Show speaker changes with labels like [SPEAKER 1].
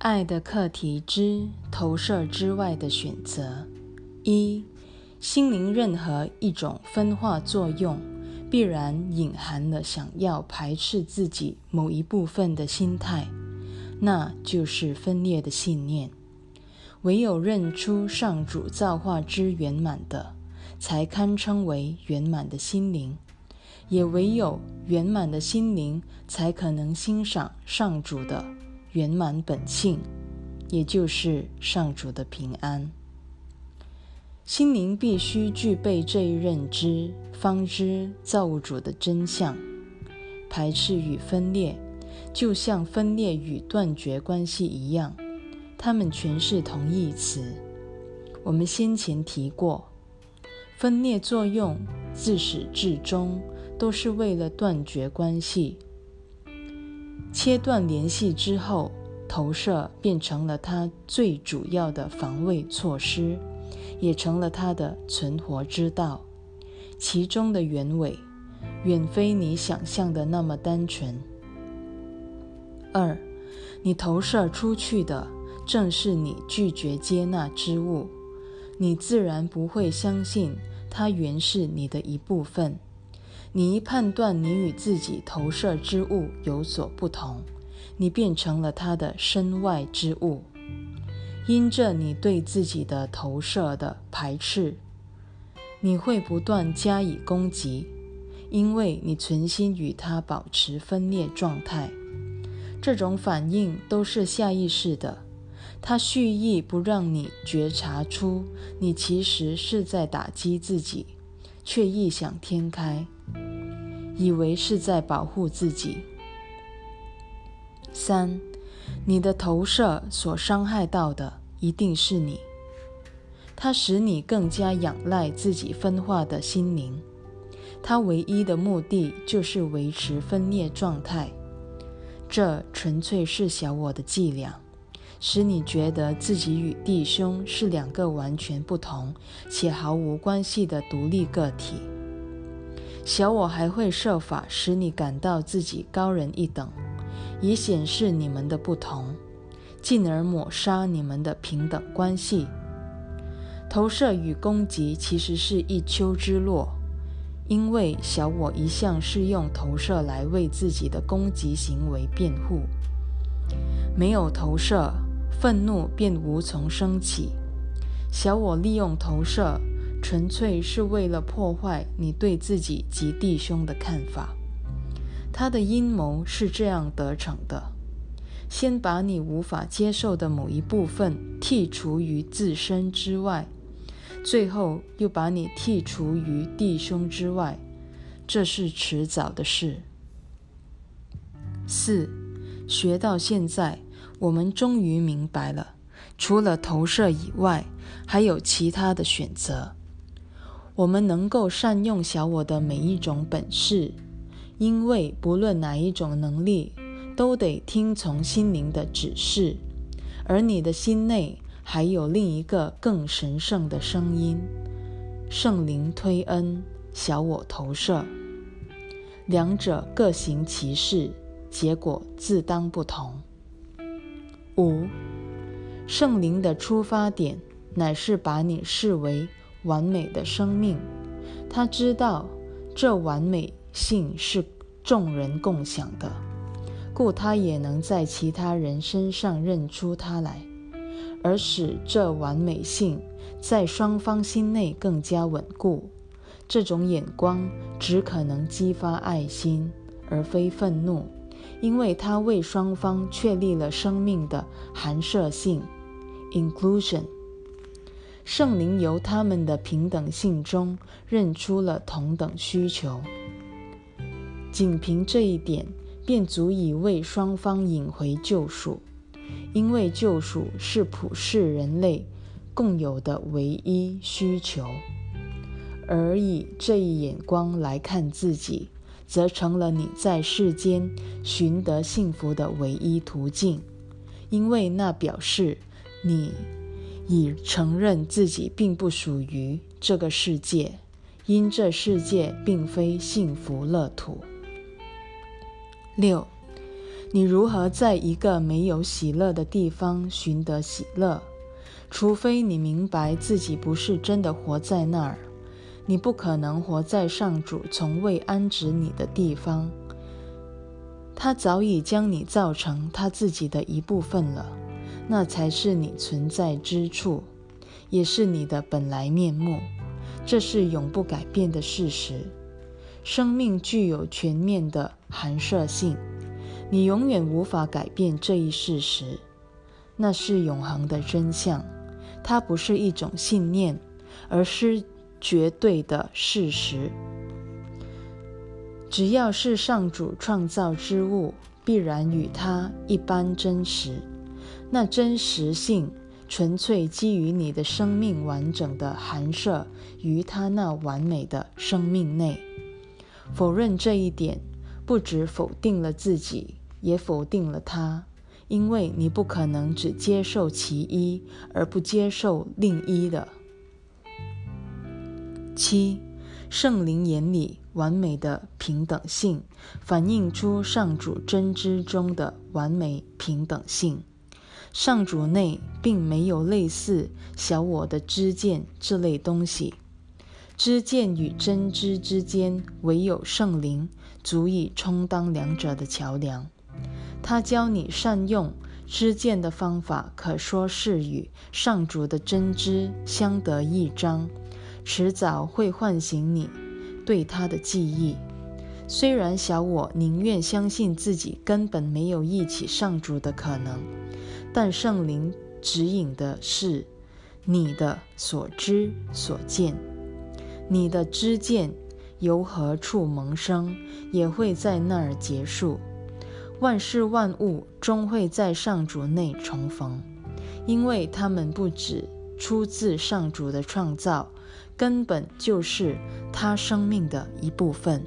[SPEAKER 1] 爱的课题之投射之外的选择：一、心灵任何一种分化作用，必然隐含了想要排斥自己某一部分的心态，那就是分裂的信念。唯有认出上主造化之圆满的，才堪称为圆满的心灵；也唯有圆满的心灵，才可能欣赏上主的。圆满本性，也就是上主的平安。心灵必须具备这一认知，方知造物主的真相。排斥与分裂，就像分裂与断绝关系一样，它们全是同义词。我们先前提过，分裂作用自始至终都是为了断绝关系。切断联系之后，投射变成了他最主要的防卫措施，也成了他的存活之道。其中的原委，远非你想象的那么单纯。二，你投射出去的正是你拒绝接纳之物，你自然不会相信它原是你的一部分。你一判断你与自己投射之物有所不同，你变成了他的身外之物。因着你对自己的投射的排斥，你会不断加以攻击，因为你存心与他保持分裂状态。这种反应都是下意识的，他蓄意不让你觉察出你其实是在打击自己，却异想天开。以为是在保护自己。三，你的投射所伤害到的一定是你，它使你更加仰赖自己分化的心灵，它唯一的目的就是维持分裂状态。这纯粹是小我的伎俩，使你觉得自己与弟兄是两个完全不同且毫无关系的独立个体。小我还会设法使你感到自己高人一等，以显示你们的不同，进而抹杀你们的平等关系。投射与攻击其实是一丘之貉，因为小我一向是用投射来为自己的攻击行为辩护。没有投射，愤怒便无从升起。小我利用投射。纯粹是为了破坏你对自己及弟兄的看法。他的阴谋是这样得逞的：先把你无法接受的某一部分剔除于自身之外，最后又把你剔除于弟兄之外。这是迟早的事。四，学到现在，我们终于明白了，除了投射以外，还有其他的选择。我们能够善用小我的每一种本事，因为不论哪一种能力，都得听从心灵的指示。而你的心内还有另一个更神圣的声音——圣灵推恩，小我投射。两者各行其事，结果自当不同。五，圣灵的出发点乃是把你视为。完美的生命，他知道这完美性是众人共享的，故他也能在其他人身上认出他来，而使这完美性在双方心内更加稳固。这种眼光只可能激发爱心，而非愤怒，因为他为双方确立了生命的含摄性 （inclusion）。圣灵由他们的平等性中认出了同等需求，仅凭这一点便足以为双方引回救赎，因为救赎是普世人类共有的唯一需求。而以这一眼光来看自己，则成了你在世间寻得幸福的唯一途径，因为那表示你。以承认自己并不属于这个世界，因这世界并非幸福乐土。六，你如何在一个没有喜乐的地方寻得喜乐？除非你明白自己不是真的活在那儿，你不可能活在上主从未安置你的地方。他早已将你造成他自己的一部分了，那才是你存在之处，也是你的本来面目。这是永不改变的事实。生命具有全面的含摄性。你永远无法改变这一事实，那是永恒的真相。它不是一种信念，而是绝对的事实。只要是上主创造之物，必然与它一般真实。那真实性纯粹基于你的生命完整的含摄于他那完美的生命内。否认这一点，不只否定了自己。也否定了他，因为你不可能只接受其一而不接受另一的。七，圣灵眼里完美的平等性，反映出上主真知中的完美平等性。上主内并没有类似小我的知见这类东西，知见与真知之间，唯有圣灵足以充当两者的桥梁。他教你善用知见的方法，可说是与上主的真知相得益彰，迟早会唤醒你对他的记忆。虽然小我宁愿相信自己根本没有忆起上主的可能，但圣灵指引的是你的所知所见，你的知见由何处萌生，也会在那儿结束。万事万物终会在上主内重逢，因为他们不只出自上主的创造，根本就是他生命的一部分。